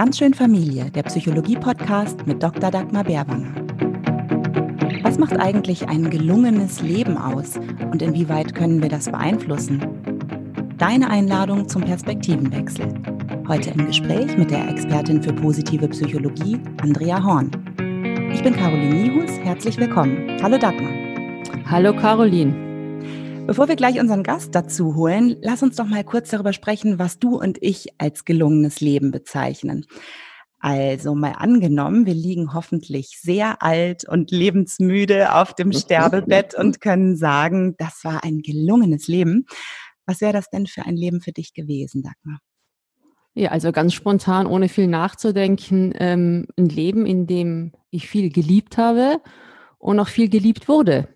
Ganz schön Familie, der Psychologie-Podcast mit Dr. Dagmar Bärwanger. Was macht eigentlich ein gelungenes Leben aus und inwieweit können wir das beeinflussen? Deine Einladung zum Perspektivenwechsel. Heute im Gespräch mit der Expertin für positive Psychologie, Andrea Horn. Ich bin Caroline Nihus, herzlich willkommen. Hallo Dagmar. Hallo Caroline. Bevor wir gleich unseren Gast dazu holen, lass uns doch mal kurz darüber sprechen, was du und ich als gelungenes Leben bezeichnen. Also mal angenommen, wir liegen hoffentlich sehr alt und lebensmüde auf dem Sterbebett und können sagen, das war ein gelungenes Leben. Was wäre das denn für ein Leben für dich gewesen, Dagmar? Ja, also ganz spontan, ohne viel nachzudenken, ähm, ein Leben, in dem ich viel geliebt habe und auch viel geliebt wurde.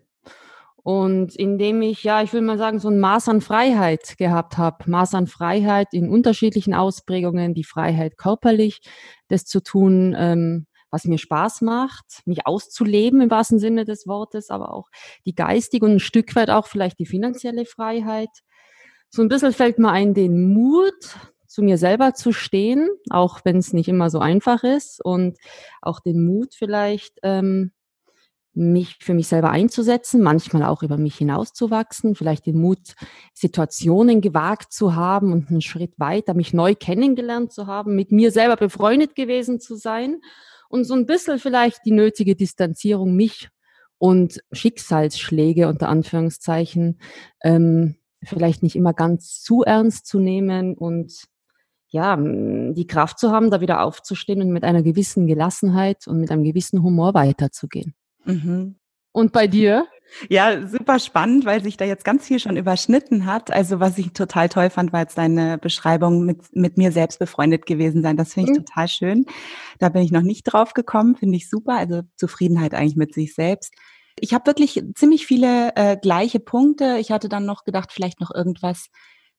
Und indem ich, ja, ich will mal sagen, so ein Maß an Freiheit gehabt habe, Maß an Freiheit in unterschiedlichen Ausprägungen, die Freiheit körperlich, das zu tun, ähm, was mir Spaß macht, mich auszuleben im wahrsten Sinne des Wortes, aber auch die geistige und ein Stück weit auch vielleicht die finanzielle Freiheit. So ein bisschen fällt mir ein, den Mut, zu mir selber zu stehen, auch wenn es nicht immer so einfach ist und auch den Mut vielleicht, ähm, mich für mich selber einzusetzen, manchmal auch über mich hinauszuwachsen, vielleicht den Mut, Situationen gewagt zu haben und einen Schritt weiter, mich neu kennengelernt zu haben, mit mir selber befreundet gewesen zu sein und so ein bisschen vielleicht die nötige Distanzierung mich und Schicksalsschläge unter Anführungszeichen ähm, vielleicht nicht immer ganz zu ernst zu nehmen und ja, die Kraft zu haben, da wieder aufzustehen und mit einer gewissen Gelassenheit und mit einem gewissen Humor weiterzugehen. Mhm. Und bei dir? Ja, super spannend, weil sich da jetzt ganz viel schon überschnitten hat. Also was ich total toll fand, war jetzt deine Beschreibung mit, mit mir selbst befreundet gewesen sein. Das finde ich mhm. total schön. Da bin ich noch nicht drauf gekommen, finde ich super. Also Zufriedenheit eigentlich mit sich selbst. Ich habe wirklich ziemlich viele äh, gleiche Punkte. Ich hatte dann noch gedacht, vielleicht noch irgendwas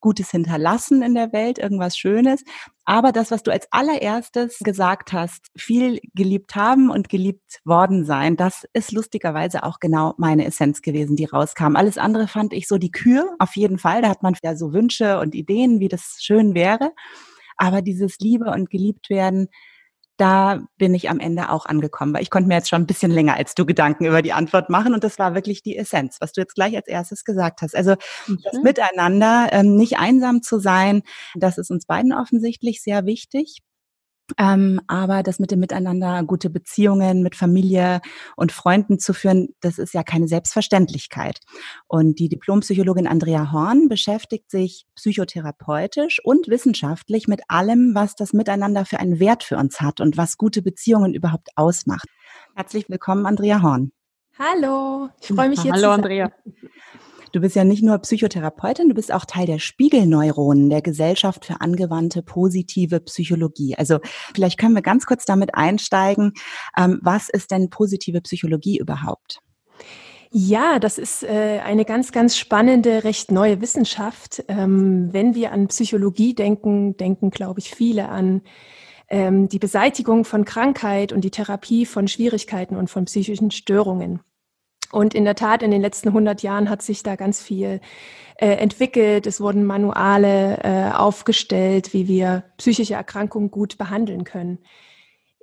Gutes hinterlassen in der Welt, irgendwas Schönes. Aber das, was du als allererstes gesagt hast, viel geliebt haben und geliebt worden sein, das ist lustigerweise auch genau meine Essenz gewesen, die rauskam. Alles andere fand ich so die Kür, auf jeden Fall. Da hat man ja so Wünsche und Ideen, wie das schön wäre. Aber dieses Liebe und geliebt werden, da bin ich am Ende auch angekommen, weil ich konnte mir jetzt schon ein bisschen länger als du Gedanken über die Antwort machen und das war wirklich die Essenz, was du jetzt gleich als erstes gesagt hast. Also mhm. das Miteinander, ähm, nicht einsam zu sein, das ist uns beiden offensichtlich sehr wichtig. Ähm, aber das mit dem Miteinander, gute Beziehungen mit Familie und Freunden zu führen, das ist ja keine Selbstverständlichkeit. Und die Diplompsychologin Andrea Horn beschäftigt sich psychotherapeutisch und wissenschaftlich mit allem, was das Miteinander für einen Wert für uns hat und was gute Beziehungen überhaupt ausmacht. Herzlich willkommen, Andrea Horn. Hallo, ich freue mich jetzt. Hallo, Andrea. Du bist ja nicht nur Psychotherapeutin, du bist auch Teil der Spiegelneuronen der Gesellschaft für angewandte positive Psychologie. Also vielleicht können wir ganz kurz damit einsteigen. Ähm, was ist denn positive Psychologie überhaupt? Ja, das ist äh, eine ganz, ganz spannende, recht neue Wissenschaft. Ähm, wenn wir an Psychologie denken, denken, glaube ich, viele an ähm, die Beseitigung von Krankheit und die Therapie von Schwierigkeiten und von psychischen Störungen. Und in der Tat, in den letzten 100 Jahren hat sich da ganz viel äh, entwickelt. Es wurden Manuale äh, aufgestellt, wie wir psychische Erkrankungen gut behandeln können.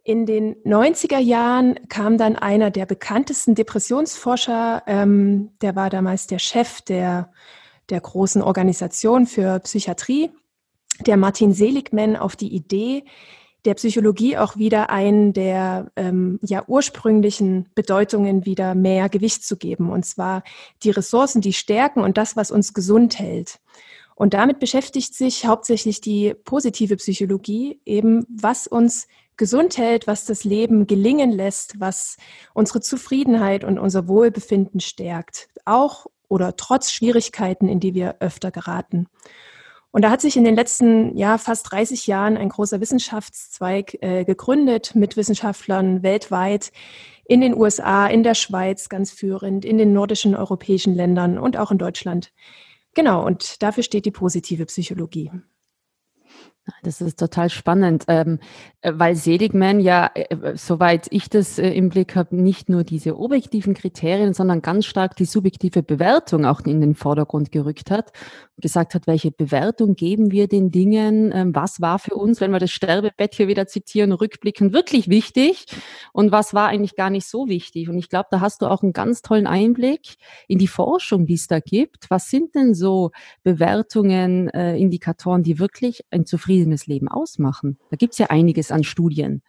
In den 90er Jahren kam dann einer der bekanntesten Depressionsforscher, ähm, der war damals der Chef der, der großen Organisation für Psychiatrie, der Martin Seligman, auf die Idee, der Psychologie auch wieder einen der ähm, ja, ursprünglichen Bedeutungen wieder mehr Gewicht zu geben. Und zwar die Ressourcen, die Stärken und das, was uns gesund hält. Und damit beschäftigt sich hauptsächlich die positive Psychologie, eben was uns gesund hält, was das Leben gelingen lässt, was unsere Zufriedenheit und unser Wohlbefinden stärkt. Auch oder trotz Schwierigkeiten, in die wir öfter geraten. Und da hat sich in den letzten ja, fast 30 Jahren ein großer Wissenschaftszweig äh, gegründet mit Wissenschaftlern weltweit in den USA, in der Schweiz ganz führend, in den nordischen europäischen Ländern und auch in Deutschland. Genau, und dafür steht die positive Psychologie. Das ist total spannend. Ähm, Äh, weil Seligman ja, äh, äh, soweit ich das im Blick habe, nicht nur diese objektiven Kriterien, sondern ganz stark die subjektive Bewertung auch in den Vordergrund gerückt hat gesagt hat, welche Bewertung geben wir den Dingen, ähm, was war für uns, wenn wir das Sterbebett hier wieder zitieren, rückblickend wirklich wichtig und was war eigentlich gar nicht so wichtig. Und ich glaube, da hast du auch einen ganz tollen Einblick in die Forschung, die es da gibt. Was sind denn so Bewertungen, Indikatoren, die wirklich ein zufriedenes Leben ausmachen? Da gibt es ja einiges an Studien.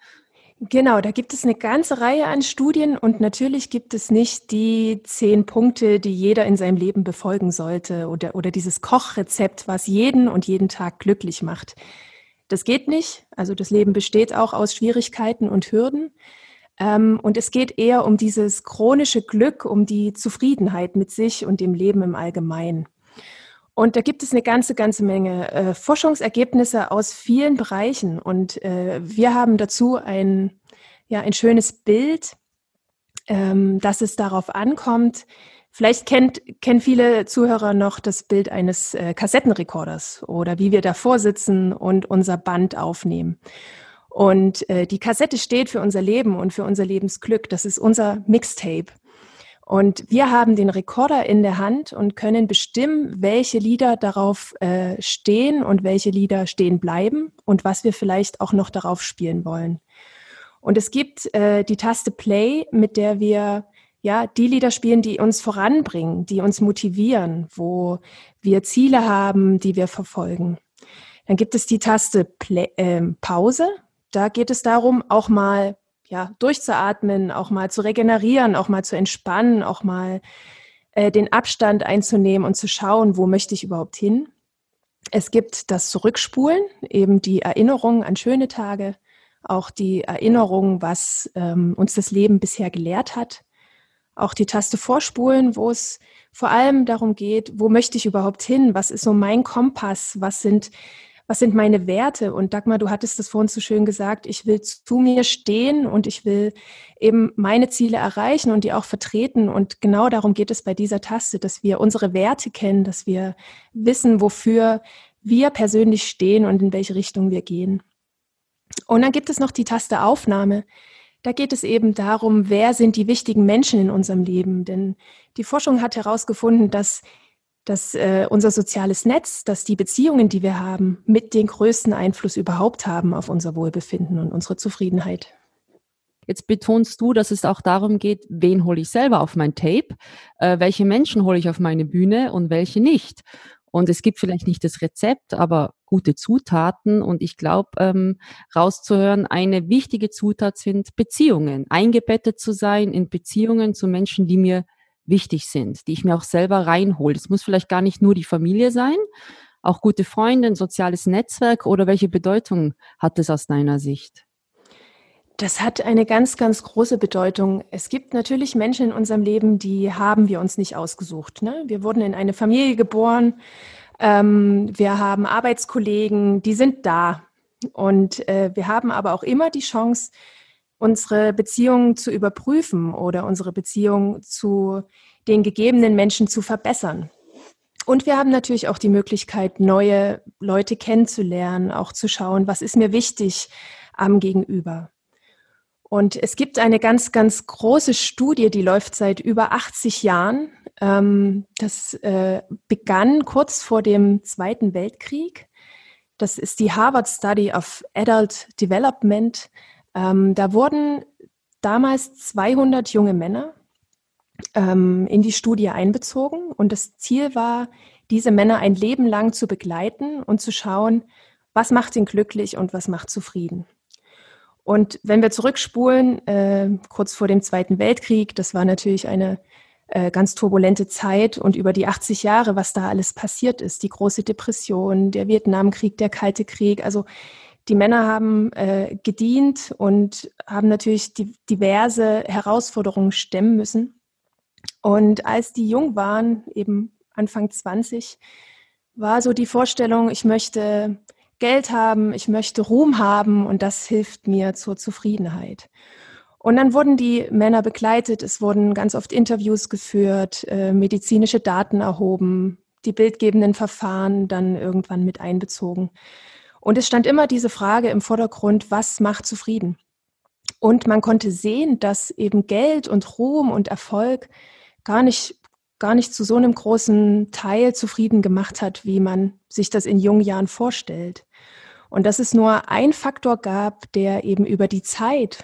Genau, da gibt es eine ganze Reihe an Studien und natürlich gibt es nicht die zehn Punkte, die jeder in seinem Leben befolgen sollte oder, oder dieses Kochrezept, was jeden und jeden Tag glücklich macht. Das geht nicht. Also das Leben besteht auch aus Schwierigkeiten und Hürden. Ähm, und es geht eher um dieses chronische Glück, um die Zufriedenheit mit sich und dem Leben im Allgemeinen. Und da gibt es eine ganze, ganze Menge äh, Forschungsergebnisse aus vielen Bereichen. Und äh, wir haben dazu ein, ja, ein schönes Bild, ähm, dass es darauf ankommt. Vielleicht kennt, kennen viele Zuhörer noch das Bild eines äh, Kassettenrekorders oder wie wir davor sitzen und unser Band aufnehmen. Und äh, die Kassette steht für unser Leben und für unser Lebensglück. Das ist unser Mixtape. Und wir haben den Rekorder in der Hand und können bestimmen, welche Lieder darauf äh, stehen und welche Lieder stehen bleiben und was wir vielleicht auch noch darauf spielen wollen. Und es gibt äh, die Taste Play, mit der wir ja die Lieder spielen, die uns voranbringen, die uns motivieren, wo wir Ziele haben, die wir verfolgen. Dann gibt es die Taste Play, äh, Pause. Da geht es darum, auch mal ja, durchzuatmen, auch mal zu regenerieren, auch mal zu entspannen, auch mal äh, den Abstand einzunehmen und zu schauen, wo möchte ich überhaupt hin. Es gibt das Zurückspulen, eben die Erinnerung an schöne Tage, auch die Erinnerung, was ähm, uns das Leben bisher gelehrt hat. Auch die Taste Vorspulen, wo es vor allem darum geht, wo möchte ich überhaupt hin? Was ist so mein Kompass? Was sind was sind meine Werte? Und Dagmar, du hattest das vorhin so schön gesagt, ich will zu mir stehen und ich will eben meine Ziele erreichen und die auch vertreten. Und genau darum geht es bei dieser Taste, dass wir unsere Werte kennen, dass wir wissen, wofür wir persönlich stehen und in welche Richtung wir gehen. Und dann gibt es noch die Taste Aufnahme. Da geht es eben darum, wer sind die wichtigen Menschen in unserem Leben. Denn die Forschung hat herausgefunden, dass dass äh, unser soziales Netz, dass die Beziehungen, die wir haben, mit den größten Einfluss überhaupt haben auf unser Wohlbefinden und unsere Zufriedenheit. Jetzt betonst du, dass es auch darum geht, wen hole ich selber auf mein Tape, äh, welche Menschen hole ich auf meine Bühne und welche nicht. Und es gibt vielleicht nicht das Rezept, aber gute Zutaten. Und ich glaube, ähm, rauszuhören, eine wichtige Zutat sind Beziehungen. Eingebettet zu sein in Beziehungen zu Menschen, die mir wichtig sind, die ich mir auch selber reinhole. Es muss vielleicht gar nicht nur die Familie sein, auch gute Freunde, ein soziales Netzwerk oder welche Bedeutung hat es aus deiner Sicht? Das hat eine ganz, ganz große Bedeutung. Es gibt natürlich Menschen in unserem Leben, die haben wir uns nicht ausgesucht. Ne? Wir wurden in eine Familie geboren, ähm, wir haben Arbeitskollegen, die sind da. Und äh, wir haben aber auch immer die Chance, unsere Beziehung zu überprüfen oder unsere Beziehung zu den gegebenen Menschen zu verbessern. Und wir haben natürlich auch die Möglichkeit, neue Leute kennenzulernen, auch zu schauen, was ist mir wichtig am Gegenüber. Und es gibt eine ganz, ganz große Studie, die läuft seit über 80 Jahren. Ähm, das äh, begann kurz vor dem Zweiten Weltkrieg. Das ist die Harvard Study of Adult Development. Ähm, da wurden damals 200 junge Männer ähm, in die Studie einbezogen. Und das Ziel war, diese Männer ein Leben lang zu begleiten und zu schauen, was macht ihn glücklich und was macht zufrieden. Und wenn wir zurückspulen, äh, kurz vor dem Zweiten Weltkrieg, das war natürlich eine äh, ganz turbulente Zeit und über die 80 Jahre, was da alles passiert ist, die große Depression, der Vietnamkrieg, der Kalte Krieg, also die Männer haben äh, gedient und haben natürlich die, diverse Herausforderungen stemmen müssen. Und als die jung waren, eben Anfang 20, war so die Vorstellung, ich möchte Geld haben, ich möchte Ruhm haben und das hilft mir zur Zufriedenheit. Und dann wurden die Männer begleitet, es wurden ganz oft Interviews geführt, äh, medizinische Daten erhoben, die bildgebenden Verfahren dann irgendwann mit einbezogen. Und es stand immer diese Frage im Vordergrund, was macht zufrieden? Und man konnte sehen, dass eben Geld und Ruhm und Erfolg gar nicht, gar nicht zu so einem großen Teil zufrieden gemacht hat, wie man sich das in jungen Jahren vorstellt. Und dass es nur ein Faktor gab, der eben über die Zeit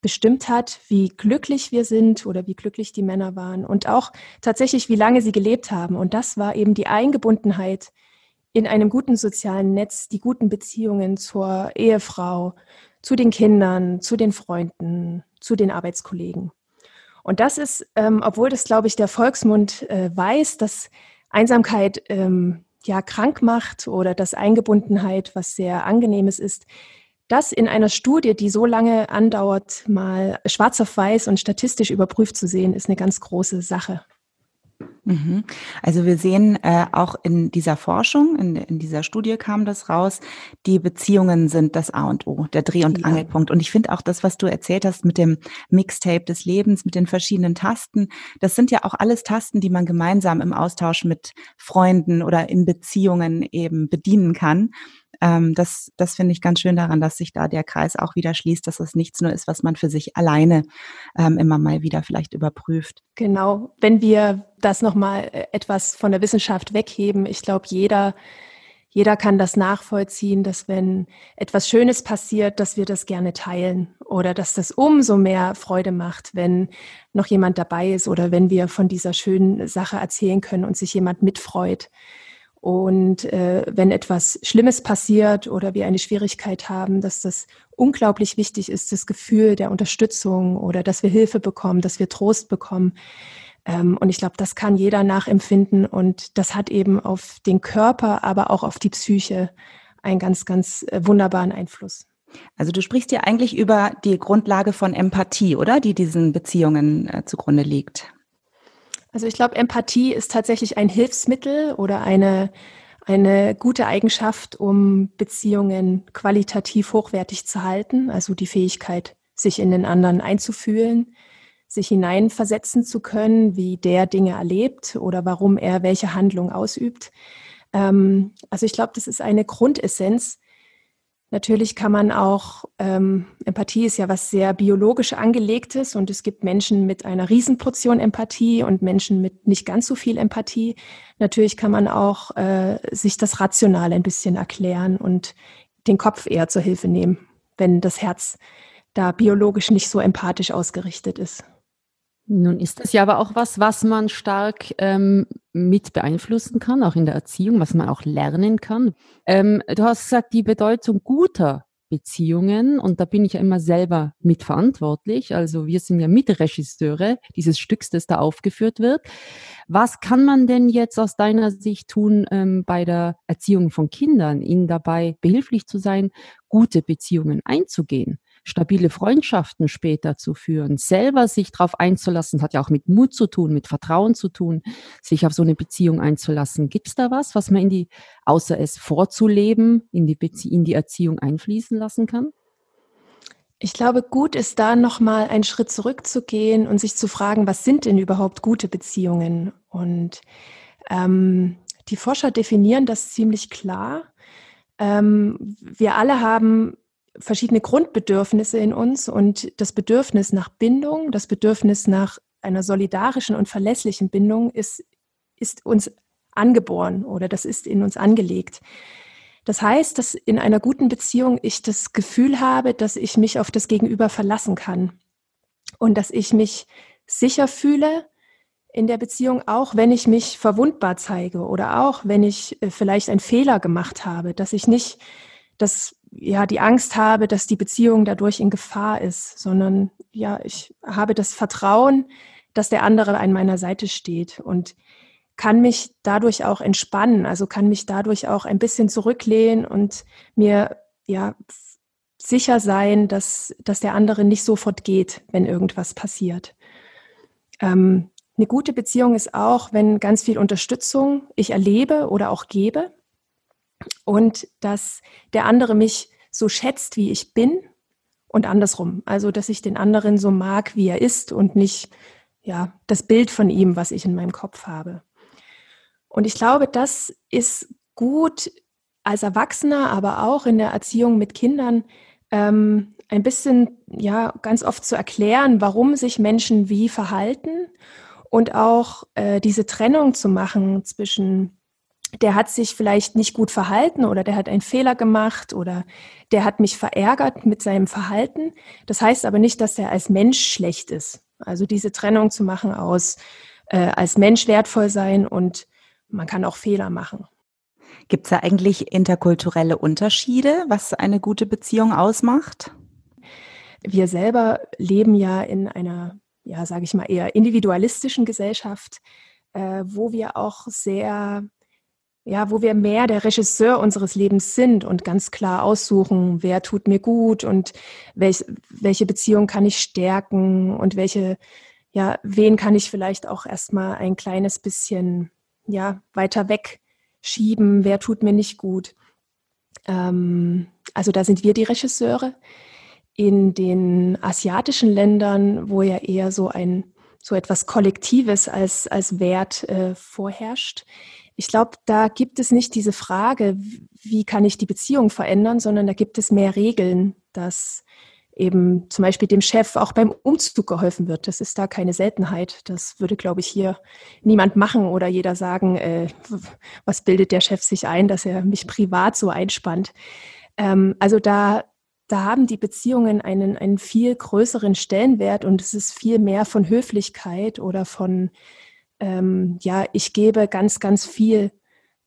bestimmt hat, wie glücklich wir sind oder wie glücklich die Männer waren und auch tatsächlich, wie lange sie gelebt haben. Und das war eben die Eingebundenheit in einem guten sozialen Netz, die guten Beziehungen zur Ehefrau, zu den Kindern, zu den Freunden, zu den Arbeitskollegen. Und das ist, ähm, obwohl das, glaube ich, der Volksmund äh, weiß, dass Einsamkeit ähm, ja krank macht oder dass Eingebundenheit was sehr angenehmes ist, das in einer Studie, die so lange andauert, mal schwarz auf weiß und statistisch überprüft zu sehen, ist eine ganz große Sache. Mhm. Also wir sehen äh, auch in dieser Forschung, in, in, dieser Studie kam das raus, die Beziehungen sind das A und O, der Dreh- und ja. Angelpunkt. Und ich finde auch das, was du erzählt hast mit dem Mixtape des Lebens, mit den verschiedenen Tasten, das sind ja auch alles Tasten, die man gemeinsam im Austausch mit Freunden oder in Beziehungen eben bedienen kann ähm, das, das finde ich ganz schön daran, dass sich da der Kreis auch wieder schließt, dass es nichts nur ist, was man für sich alleine ähm, immer mal wieder vielleicht überprüft. Genau. Wenn wir das nochmal äh, etwas von der Wissenschaft wegheben, ich glaube, jeder jeder kann das nachvollziehen, dass wenn etwas Schönes passiert, dass wir das gerne teilen oder dass das umso mehr Freude macht, wenn noch jemand dabei ist oder wenn wir von dieser schönen Sache erzählen können und sich jemand mitfreut. Und äh, wenn etwas Schlimmes passiert oder wir eine Schwierigkeit haben, dass das unglaublich wichtig ist, das Gefühl der Unterstützung oder dass wir Hilfe bekommen, dass wir Trost bekommen. Ähm, und ich glaube, das kann jeder nachempfinden und das hat eben auf den Körper, aber auch auf die Psyche einen ganz, ganz äh, wunderbaren Einfluss. Also du sprichst ja eigentlich über die Grundlage von Empathie, oder? Die diesen Beziehungen äh, zugrunde liegt. Also ich glaube, Empathie ist tatsächlich ein Hilfsmittel oder eine, eine gute Eigenschaft, um Beziehungen qualitativ hochwertig zu halten. Also die Fähigkeit, sich in den anderen einzufühlen, sich hineinversetzen zu können, wie der Dinge erlebt oder warum er welche Handlung ausübt. Ähm, also ich glaube, das ist eine Grundessenz, Natürlich kann man auch, ähm, Empathie ist ja was sehr biologisch angelegtes und es gibt Menschen mit einer Riesenportion Empathie und Menschen mit nicht ganz so viel Empathie. Natürlich kann man auch äh, sich das rational ein bisschen erklären und den Kopf eher zur Hilfe nehmen, wenn das Herz da biologisch nicht so empathisch ausgerichtet ist. Nun ist das ja aber auch was, was man stark ähm, mit beeinflussen kann, auch in der Erziehung, was man auch lernen kann. Ähm, du hast gesagt, die Bedeutung guter Beziehungen, und da bin ich ja immer selber mitverantwortlich. Also wir sind ja Mitregisseure dieses Stücks, das da aufgeführt wird. Was kann man denn jetzt aus deiner Sicht tun ähm, bei der Erziehung von Kindern, ihnen dabei behilflich zu sein, gute Beziehungen einzugehen? Stabile Freundschaften später zu führen, selber sich darauf einzulassen, hat ja auch mit Mut zu tun, mit Vertrauen zu tun, sich auf so eine Beziehung einzulassen. Gibt es da was, was man in die, außer es vorzuleben, in die, Bezie in die Erziehung einfließen lassen kann? Ich glaube, gut ist da nochmal einen Schritt zurückzugehen und sich zu fragen, was sind denn überhaupt gute Beziehungen? Und ähm, die Forscher definieren das ziemlich klar. Ähm, wir alle haben verschiedene Grundbedürfnisse in uns und das Bedürfnis nach Bindung, das Bedürfnis nach einer solidarischen und verlässlichen Bindung ist, ist uns angeboren oder das ist in uns angelegt. Das heißt, dass in einer guten Beziehung ich das Gefühl habe, dass ich mich auf das Gegenüber verlassen kann und dass ich mich sicher fühle in der Beziehung, auch wenn ich mich verwundbar zeige oder auch wenn ich äh, vielleicht einen Fehler gemacht habe, dass ich nicht das ja die Angst habe, dass die Beziehung dadurch in Gefahr ist, sondern ja, ich habe das Vertrauen, dass der andere an meiner Seite steht und kann mich dadurch auch entspannen, also kann mich dadurch auch ein bisschen zurücklehnen und mir ja sicher sein, dass, dass der andere nicht sofort geht, wenn irgendwas passiert. Ähm, eine gute Beziehung ist auch, wenn ganz viel Unterstützung ich erlebe oder auch gebe und dass der andere mich so schätzt, wie ich bin und andersrum. Also, dass ich den anderen so mag, wie er ist und nicht ja, das Bild von ihm, was ich in meinem Kopf habe. Und ich glaube, das ist gut als Erwachsener, aber auch in der Erziehung mit Kindern ähm, ein bisschen, ja, ganz oft zu erklären, warum sich Menschen wie verhalten und auch äh, diese Trennung zu machen zwischen der hat sich vielleicht nicht gut verhalten oder der hat einen Fehler gemacht oder der hat mich verärgert mit seinem Verhalten. Das heißt aber nicht, dass er als Mensch schlecht ist. Also diese Trennung zu machen aus äh, als Mensch wertvoll sein und man kann auch Fehler machen. Gibt es da eigentlich interkulturelle Unterschiede, was eine gute Beziehung ausmacht? Wir selber leben ja in einer, ja, sage ich mal, eher individualistischen Gesellschaft, äh, wo wir auch sehr, ja, wo wir mehr der Regisseur unseres Lebens sind und ganz klar aussuchen, wer tut mir gut und welch, welche Beziehung kann ich stärken und welche, ja, wen kann ich vielleicht auch erstmal ein kleines bisschen, ja, weiter weg schieben, wer tut mir nicht gut. Ähm, also da sind wir die Regisseure. In den asiatischen Ländern, wo ja eher so ein so etwas Kollektives als, als Wert äh, vorherrscht. Ich glaube, da gibt es nicht diese Frage, wie kann ich die Beziehung verändern, sondern da gibt es mehr Regeln, dass eben zum Beispiel dem Chef auch beim Umzug geholfen wird. Das ist da keine Seltenheit. Das würde, glaube ich, hier niemand machen oder jeder sagen, äh, was bildet der Chef sich ein, dass er mich privat so einspannt. Ähm, also da, da haben die Beziehungen einen, einen viel größeren Stellenwert und es ist viel mehr von Höflichkeit oder von, ähm, ja, ich gebe ganz, ganz viel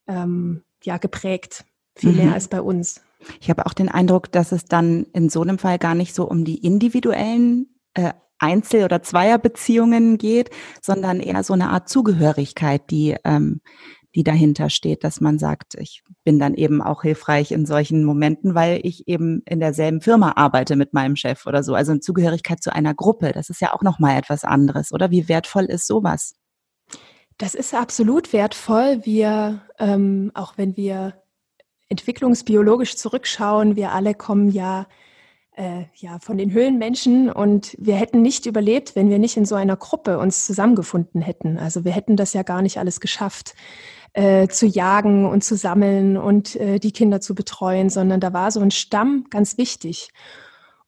ähm, ja, geprägt. Viel mhm. mehr als bei uns. Ich habe auch den Eindruck, dass es dann in so einem Fall gar nicht so um die individuellen äh, Einzel- oder Zweierbeziehungen geht, sondern eher so eine Art Zugehörigkeit, die, ähm, die dahinter steht, dass man sagt, ich bin dann eben auch hilfreich in solchen Momenten, weil ich eben in derselben Firma arbeite mit meinem Chef oder so. Also eine Zugehörigkeit zu einer Gruppe, das ist ja auch nochmal etwas anderes, oder? Wie wertvoll ist sowas? Das ist absolut wertvoll. Wir, ähm, auch wenn wir entwicklungsbiologisch zurückschauen, wir alle kommen ja, äh, ja von den Höhlenmenschen und wir hätten nicht überlebt, wenn wir nicht in so einer Gruppe uns zusammengefunden hätten. Also wir hätten das ja gar nicht alles geschafft, äh, zu jagen und zu sammeln und äh, die Kinder zu betreuen, sondern da war so ein Stamm ganz wichtig.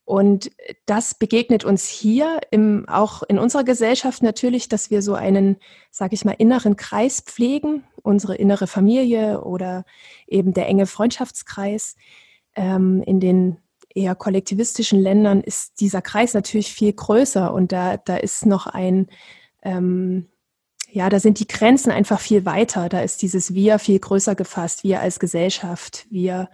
Und das begegnet uns hier im, auch in unserer Gesellschaft natürlich, dass wir so einen, sage ich mal, inneren Kreis pflegen, unsere innere Familie oder eben der enge Freundschaftskreis. Ähm, in den eher kollektivistischen Ländern ist dieser Kreis natürlich viel größer und da, da ist noch ein, ähm, ja, da sind die Grenzen einfach viel weiter. Da ist dieses Wir viel größer gefasst, wir als Gesellschaft, wir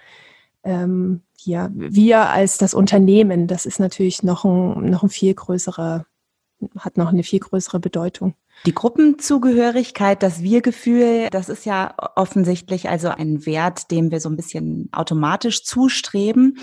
ähm, ja, wir als das Unternehmen, das ist natürlich noch ein, noch ein viel größerer, hat noch eine viel größere Bedeutung. Die Gruppenzugehörigkeit, das Wir-Gefühl, das ist ja offensichtlich also ein Wert, dem wir so ein bisschen automatisch zustreben.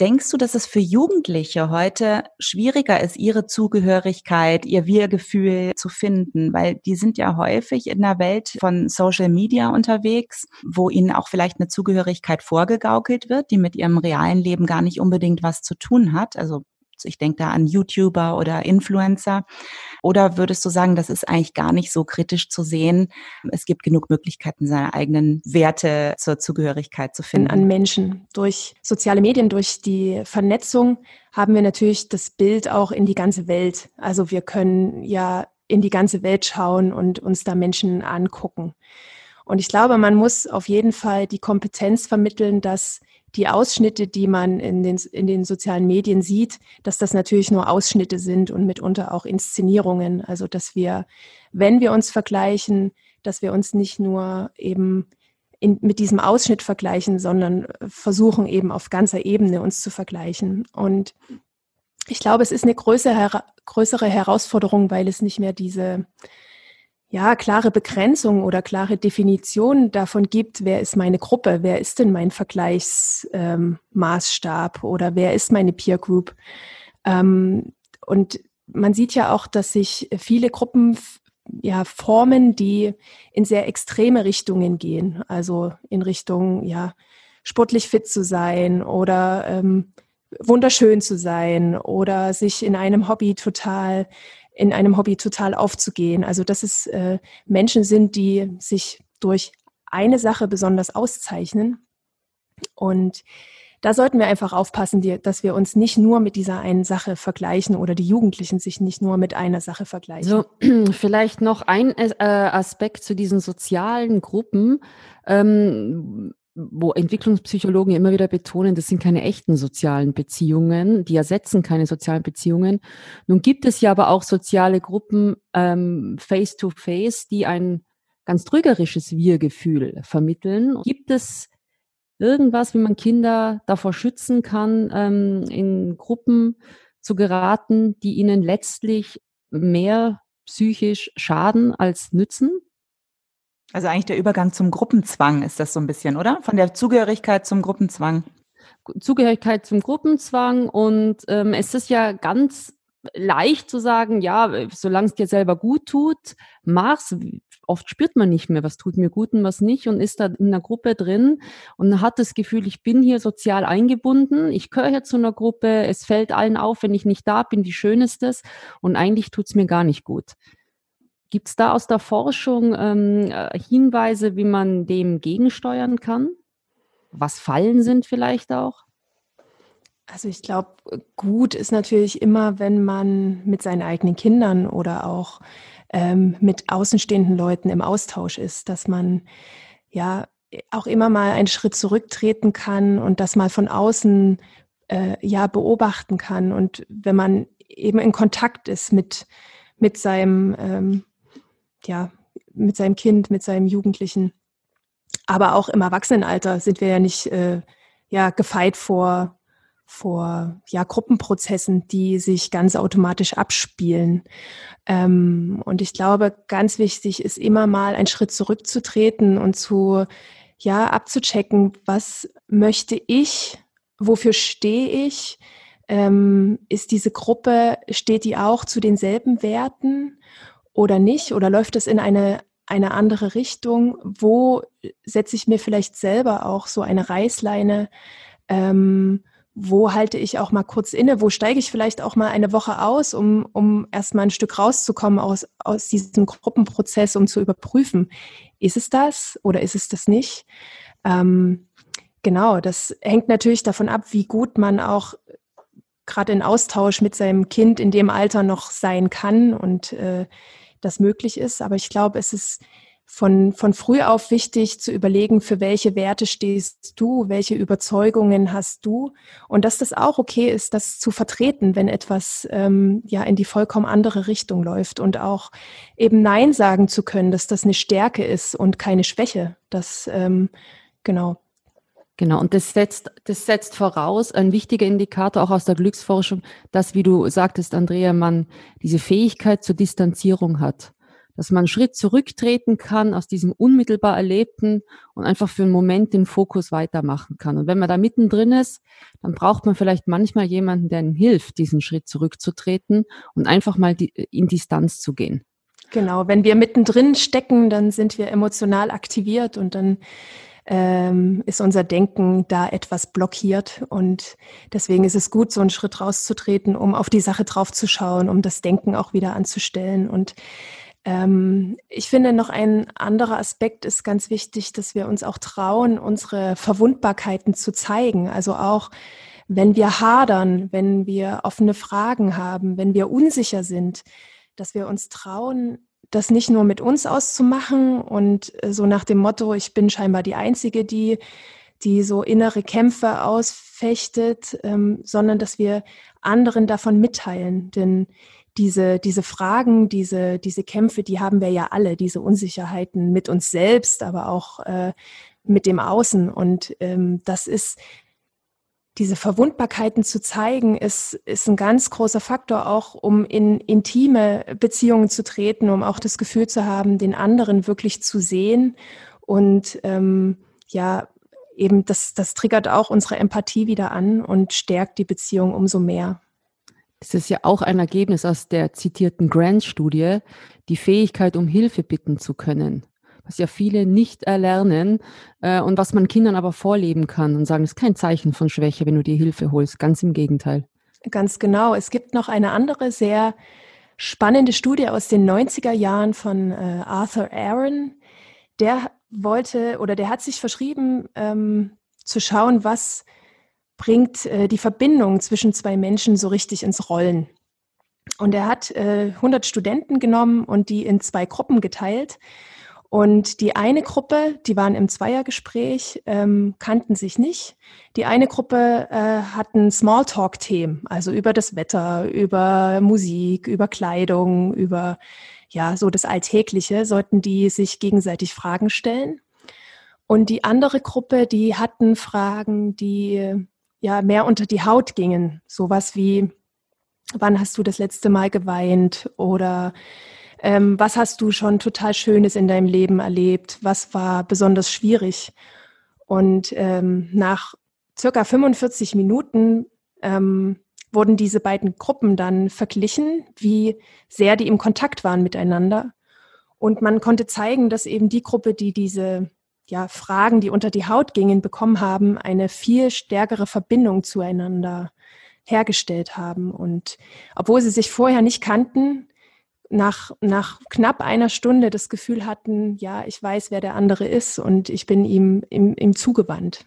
Denkst du, dass es für Jugendliche heute schwieriger ist, ihre Zugehörigkeit, ihr Wir-Gefühl zu finden? Weil die sind ja häufig in der Welt von Social Media unterwegs, wo ihnen auch vielleicht eine Zugehörigkeit vorgegaukelt wird, die mit ihrem realen Leben gar nicht unbedingt was zu tun hat. Also ich denke da an YouTuber oder Influencer. Oder würdest du sagen, das ist eigentlich gar nicht so kritisch zu sehen? Es gibt genug Möglichkeiten, seine eigenen Werte zur Zugehörigkeit zu finden. An Menschen. Durch soziale Medien, durch die Vernetzung haben wir natürlich das Bild auch in die ganze Welt. Also wir können ja in die ganze Welt schauen und uns da Menschen angucken. Und ich glaube, man muss auf jeden Fall die Kompetenz vermitteln, dass die Ausschnitte, die man in den, in den sozialen Medien sieht, dass das natürlich nur Ausschnitte sind und mitunter auch Inszenierungen. Also dass wir, wenn wir uns vergleichen, dass wir uns nicht nur eben in, mit diesem Ausschnitt vergleichen, sondern versuchen eben auf ganzer Ebene uns zu vergleichen. Und ich glaube, es ist eine größere, größere Herausforderung, weil es nicht mehr diese ja, klare Begrenzung oder klare Definition davon gibt, wer ist meine Gruppe, wer ist denn mein Vergleichsmaßstab ähm, oder wer ist meine Peer Group. Ähm, und man sieht ja auch, dass sich viele Gruppen ja formen, die in sehr extreme Richtungen gehen. Also in Richtung, ja, sportlich fit zu sein oder ähm, wunderschön zu sein oder sich in einem Hobby total in einem Hobby total aufzugehen. Also dass es äh, Menschen sind, die sich durch eine Sache besonders auszeichnen Und da sollten wir einfach aufpassen, dass wir uns nicht nur mit dieser einen Sache vergleichen oder die Jugendlichen sich nicht nur mit einer Sache vergleichen. So, vielleicht noch ein äh, Aspekt zu diesen sozialen Gruppen. Ähm, wo Entwicklungspsychologen immer wieder betonen, das sind keine echten sozialen Beziehungen, die ersetzen keine sozialen Beziehungen. Nun gibt es ja aber auch soziale Gruppen ähm, face-to-face, -face, die ein ganz trügerisches Wir-Gefühl vermitteln. Gibt es irgendwas, wie man Kinder davor schützen kann, ähm, in Gruppen zu geraten, die ihnen letztlich mehr psychisch schaden als nützen? Also eigentlich der Übergang zum Gruppenzwang ist das so ein bisschen, oder? Von der Zugehörigkeit zum Gruppenzwang. Zugehörigkeit zum Gruppenzwang und ähm, es ist ja ganz leicht zu sagen, ja, solange es dir selber gut tut, mach's. Oft spürt man nicht mehr, was tut mir gut und was nicht und ist da in einer Gruppe drin und hat das Gefühl, ich bin hier sozial eingebunden, ich gehöre hier zu einer Gruppe, es fällt allen auf, wenn ich nicht da bin, wie schön ist das und eigentlich tut's mir gar nicht gut. Gibt es da aus der Forschung ähm, äh, Hinweise, wie man dem gegensteuern kann? Was Fallen sind vielleicht auch? Also ich glaube, gut ist natürlich immer, wenn man mit seinen eigenen Kindern oder auch ähm, mit außenstehenden Leuten im Austausch ist, dass man ja auch immer mal einen Schritt zurücktreten kann und das mal von außen äh, ja beobachten kann. Und wenn man eben in Kontakt ist mit, mit seinem ähm, ja, mit seinem Kind, mit seinem Jugendlichen. Aber auch im Erwachsenenalter sind wir ja nicht äh, ja, gefeit vor, vor ja, Gruppenprozessen, die sich ganz automatisch abspielen. Ähm, und ich glaube, ganz wichtig ist immer mal einen Schritt zurückzutreten und zu ja, abzuchecken, was möchte ich, wofür stehe ich, ähm, ist diese Gruppe, steht die auch zu denselben Werten oder nicht? Oder läuft es in eine, eine andere Richtung? Wo setze ich mir vielleicht selber auch so eine Reißleine? Ähm, wo halte ich auch mal kurz inne? Wo steige ich vielleicht auch mal eine Woche aus, um, um erstmal ein Stück rauszukommen aus, aus diesem Gruppenprozess, um zu überprüfen, ist es das oder ist es das nicht? Ähm, genau, das hängt natürlich davon ab, wie gut man auch gerade in Austausch mit seinem Kind in dem Alter noch sein kann und äh, das möglich ist. Aber ich glaube, es ist von, von früh auf wichtig zu überlegen, für welche Werte stehst du, welche Überzeugungen hast du und dass das auch okay ist, das zu vertreten, wenn etwas ähm, ja in die vollkommen andere Richtung läuft und auch eben Nein sagen zu können, dass das eine Stärke ist und keine Schwäche. Das ähm, genau. Genau, und das setzt, das setzt voraus, ein wichtiger Indikator auch aus der Glücksforschung, dass, wie du sagtest, Andrea, man diese Fähigkeit zur Distanzierung hat. Dass man einen Schritt zurücktreten kann aus diesem unmittelbar Erlebten und einfach für einen Moment den Fokus weitermachen kann. Und wenn man da mittendrin ist, dann braucht man vielleicht manchmal jemanden, der einem hilft, diesen Schritt zurückzutreten und einfach mal in Distanz zu gehen. Genau, wenn wir mittendrin stecken, dann sind wir emotional aktiviert und dann ähm, ist unser Denken da etwas blockiert. Und deswegen ist es gut, so einen Schritt rauszutreten, um auf die Sache draufzuschauen, um das Denken auch wieder anzustellen. Und ähm, ich finde, noch ein anderer Aspekt ist ganz wichtig, dass wir uns auch trauen, unsere Verwundbarkeiten zu zeigen. Also auch wenn wir hadern, wenn wir offene Fragen haben, wenn wir unsicher sind, dass wir uns trauen, das nicht nur mit uns auszumachen und äh, so nach dem Motto, ich bin scheinbar die Einzige, die, die so innere Kämpfe ausfechtet, ähm, sondern dass wir anderen davon mitteilen. Denn diese, diese Fragen, diese, diese Kämpfe, die haben wir ja alle, diese Unsicherheiten mit uns selbst, aber auch äh, mit dem Außen. Und ähm, das ist diese Verwundbarkeiten zu zeigen, ist, ist ein ganz großer Faktor auch, um in intime Beziehungen zu treten, um auch das Gefühl zu haben, den anderen wirklich zu sehen. Und ähm, ja, eben das, das triggert auch unsere Empathie wieder an und stärkt die Beziehung umso mehr. Das ist ja auch ein Ergebnis aus der zitierten Grant-Studie, die Fähigkeit, um Hilfe bitten zu können was ja viele nicht erlernen äh, und was man Kindern aber vorleben kann und sagen, es ist kein Zeichen von Schwäche, wenn du dir Hilfe holst. Ganz im Gegenteil. Ganz genau. Es gibt noch eine andere sehr spannende Studie aus den 90er Jahren von äh, Arthur Aaron. Der wollte oder der hat sich verschrieben, ähm, zu schauen, was bringt äh, die Verbindung zwischen zwei Menschen so richtig ins Rollen. Und er hat äh, 100 Studenten genommen und die in zwei Gruppen geteilt. Und die eine Gruppe, die waren im Zweiergespräch, ähm, kannten sich nicht. Die eine Gruppe äh, hatten Smalltalk-Themen, also über das Wetter, über Musik, über Kleidung, über ja so das Alltägliche, sollten die sich gegenseitig Fragen stellen. Und die andere Gruppe, die hatten Fragen, die ja mehr unter die Haut gingen, sowas wie wann hast du das letzte Mal geweint oder ähm, was hast du schon total Schönes in deinem Leben erlebt? Was war besonders schwierig? Und ähm, nach circa 45 Minuten ähm, wurden diese beiden Gruppen dann verglichen, wie sehr die im Kontakt waren miteinander. Und man konnte zeigen, dass eben die Gruppe, die diese ja, Fragen, die unter die Haut gingen, bekommen haben, eine viel stärkere Verbindung zueinander hergestellt haben. Und obwohl sie sich vorher nicht kannten, nach, nach knapp einer Stunde das Gefühl hatten, ja, ich weiß, wer der andere ist und ich bin ihm, ihm, ihm zugewandt.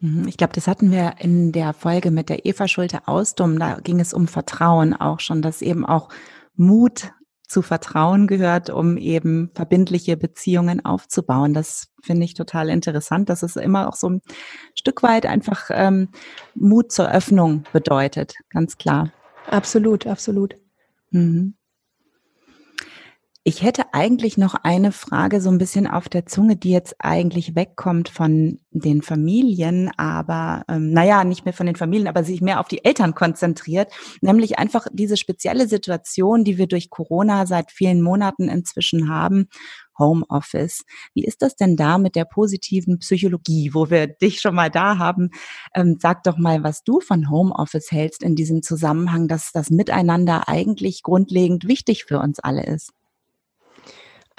Mhm, ich glaube, das hatten wir in der Folge mit der Eva Schulte-Ausdum. Da ging es um Vertrauen auch schon, dass eben auch Mut zu Vertrauen gehört, um eben verbindliche Beziehungen aufzubauen. Das finde ich total interessant, dass es immer auch so ein Stück weit einfach ähm, Mut zur Öffnung bedeutet, ganz klar. Absolut, absolut. Mhm. Ich hätte eigentlich noch eine Frage so ein bisschen auf der Zunge, die jetzt eigentlich wegkommt von den Familien, aber ähm, naja, nicht mehr von den Familien, aber sich mehr auf die Eltern konzentriert, nämlich einfach diese spezielle Situation, die wir durch Corona seit vielen Monaten inzwischen haben, Homeoffice. Wie ist das denn da mit der positiven Psychologie, wo wir dich schon mal da haben? Ähm, sag doch mal, was du von Homeoffice hältst in diesem Zusammenhang, dass das Miteinander eigentlich grundlegend wichtig für uns alle ist.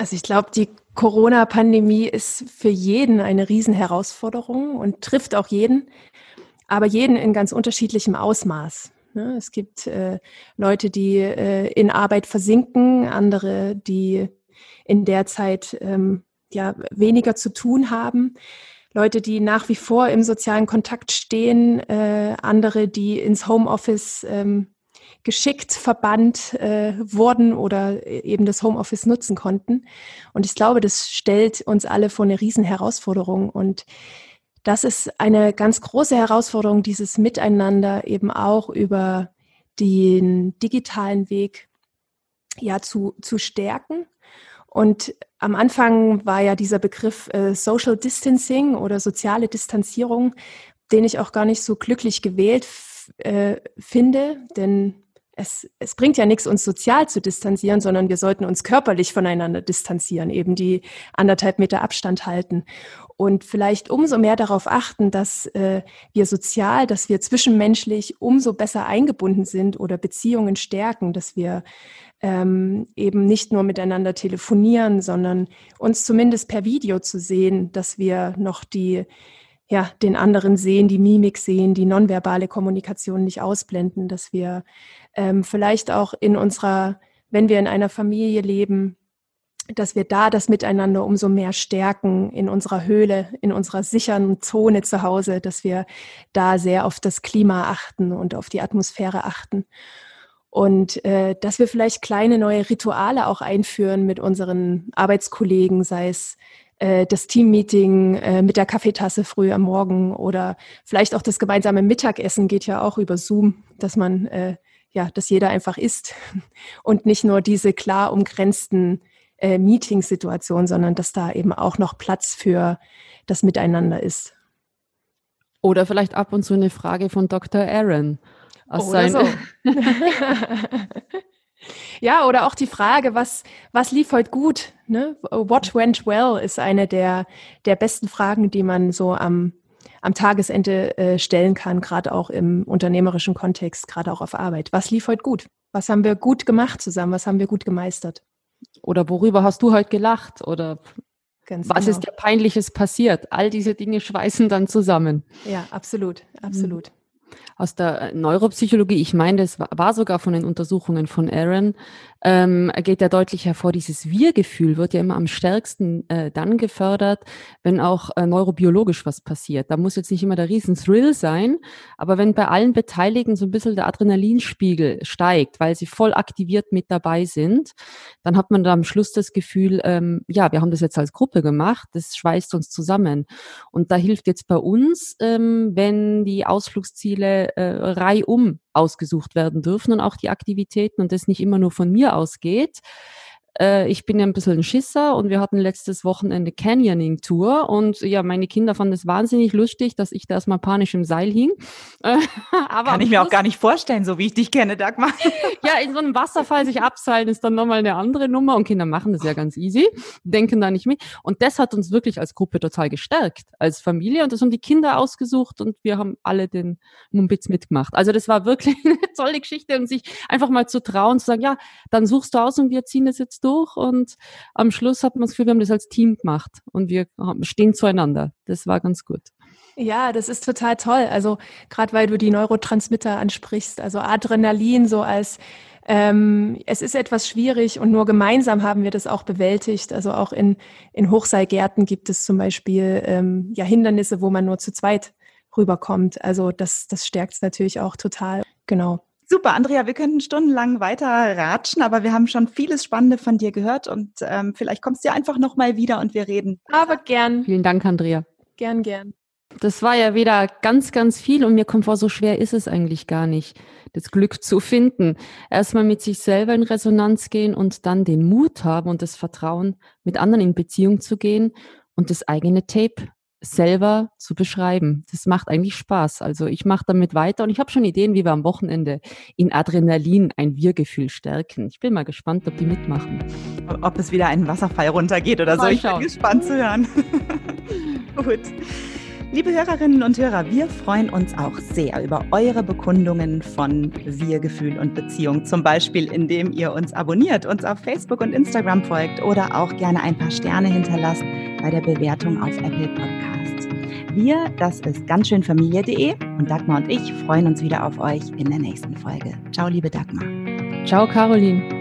Also ich glaube, die Corona-Pandemie ist für jeden eine Riesenherausforderung und trifft auch jeden, aber jeden in ganz unterschiedlichem Ausmaß. Ne? Es gibt äh, Leute, die äh, in Arbeit versinken, andere, die in der Zeit ähm, ja weniger zu tun haben. Leute, die nach wie vor im sozialen Kontakt stehen, äh, andere, die ins Homeoffice ähm, geschickt verbannt äh, wurden oder eben das Homeoffice nutzen konnten. Und ich glaube, das stellt uns alle vor eine riesen Herausforderung. Und das ist eine ganz große Herausforderung, dieses Miteinander eben auch über den digitalen Weg ja zu, zu stärken. Und am Anfang war ja dieser Begriff äh, Social Distancing oder soziale Distanzierung, den ich auch gar nicht so glücklich gewählt äh, finde, denn es, es bringt ja nichts, uns sozial zu distanzieren, sondern wir sollten uns körperlich voneinander distanzieren, eben die anderthalb Meter Abstand halten. Und vielleicht umso mehr darauf achten, dass äh, wir sozial, dass wir zwischenmenschlich umso besser eingebunden sind oder Beziehungen stärken, dass wir ähm, eben nicht nur miteinander telefonieren, sondern uns zumindest per Video zu sehen, dass wir noch die ja, den anderen sehen, die Mimik sehen, die nonverbale Kommunikation nicht ausblenden, dass wir ähm, vielleicht auch in unserer, wenn wir in einer Familie leben, dass wir da das Miteinander umso mehr stärken in unserer Höhle, in unserer sicheren Zone zu Hause, dass wir da sehr auf das Klima achten und auf die Atmosphäre achten. Und äh, dass wir vielleicht kleine neue Rituale auch einführen mit unseren Arbeitskollegen, sei es äh, das Teammeeting äh, mit der Kaffeetasse früh am Morgen oder vielleicht auch das gemeinsame Mittagessen geht ja auch über Zoom, dass man äh, ja, dass jeder einfach isst und nicht nur diese klar umgrenzten äh, Meetingsituationen, sondern dass da eben auch noch Platz für das Miteinander ist. Oder vielleicht ab und zu eine Frage von Dr. Aaron. Aus Oder so. Ja, oder auch die Frage, was, was lief heute gut? Ne? What went well ist eine der, der besten Fragen, die man so am, am Tagesende äh, stellen kann, gerade auch im unternehmerischen Kontext, gerade auch auf Arbeit. Was lief heute gut? Was haben wir gut gemacht zusammen? Was haben wir gut gemeistert? Oder worüber hast du heute gelacht? Oder Ganz was genau. ist dir peinliches passiert? All diese Dinge schweißen dann zusammen. Ja, absolut, absolut. Aus der Neuropsychologie, ich meine, das war sogar von den Untersuchungen von Aaron, ähm, geht ja deutlich hervor, dieses Wir-Gefühl wird ja immer am stärksten äh, dann gefördert, wenn auch äh, neurobiologisch was passiert. Da muss jetzt nicht immer der Riesen-Thrill sein, aber wenn bei allen Beteiligten so ein bisschen der Adrenalinspiegel steigt, weil sie voll aktiviert mit dabei sind, dann hat man da am Schluss das Gefühl, ähm, ja, wir haben das jetzt als Gruppe gemacht, das schweißt uns zusammen. Und da hilft jetzt bei uns, ähm, wenn die Ausflugsziele äh, reihum ausgesucht werden dürfen und auch die Aktivitäten und das nicht immer nur von mir ausgeht, äh, ich bin ja ein bisschen ein Schisser und wir hatten letztes Wochenende Canyoning-Tour und ja, meine Kinder fanden es wahnsinnig lustig, dass ich da erstmal panisch im Seil hing. Aber Kann ich mir auch gar nicht vorstellen, so wie ich dich kenne, Dagmar. ja, in so einem Wasserfall sich abseilen ist dann nochmal eine andere Nummer und Kinder machen das ja ganz easy, denken da nicht mit. Und das hat uns wirklich als Gruppe total gestärkt, als Familie und das haben die Kinder ausgesucht und wir haben alle den Mumbitz mitgemacht. Also das war wirklich eine tolle Geschichte und sich einfach mal zu trauen, zu sagen, ja, dann suchst du aus und wir ziehen das jetzt durch und am Schluss hat man das Gefühl, wir haben das als Team gemacht und wir stehen zueinander. Das war ganz gut. Ja, das ist total toll. Also gerade weil du die Neurotransmitter ansprichst, also Adrenalin so als ähm, es ist etwas schwierig und nur gemeinsam haben wir das auch bewältigt. Also auch in, in Hochseilgärten gibt es zum Beispiel ähm, ja Hindernisse, wo man nur zu zweit rüberkommt. Also das, das stärkt es natürlich auch total. Genau. Super, Andrea, wir könnten stundenlang weiter ratschen, aber wir haben schon vieles Spannende von dir gehört und ähm, vielleicht kommst du einfach nochmal wieder und wir reden. Aber gern. Vielen Dank, Andrea. Gern, gern. Das war ja wieder ganz, ganz viel und mir kommt vor, so schwer ist es eigentlich gar nicht, das Glück zu finden. Erstmal mit sich selber in Resonanz gehen und dann den Mut haben und das Vertrauen, mit anderen in Beziehung zu gehen und das eigene Tape selber zu beschreiben. Das macht eigentlich Spaß. Also ich mache damit weiter und ich habe schon Ideen, wie wir am Wochenende in Adrenalin ein Wir-Gefühl stärken. Ich bin mal gespannt, ob die mitmachen. Ob es wieder einen Wasserfall runtergeht oder mal so. Ich bin gespannt zu hören. Gut. Liebe Hörerinnen und Hörer, wir freuen uns auch sehr über eure Bekundungen von Wir-Gefühl und Beziehung. Zum Beispiel, indem ihr uns abonniert, uns auf Facebook und Instagram folgt oder auch gerne ein paar Sterne hinterlasst bei der Bewertung auf Apple Podcasts. Wir, das ist ganz schön Familie.de und Dagmar und ich freuen uns wieder auf euch in der nächsten Folge. Ciao, liebe Dagmar. Ciao, Caroline.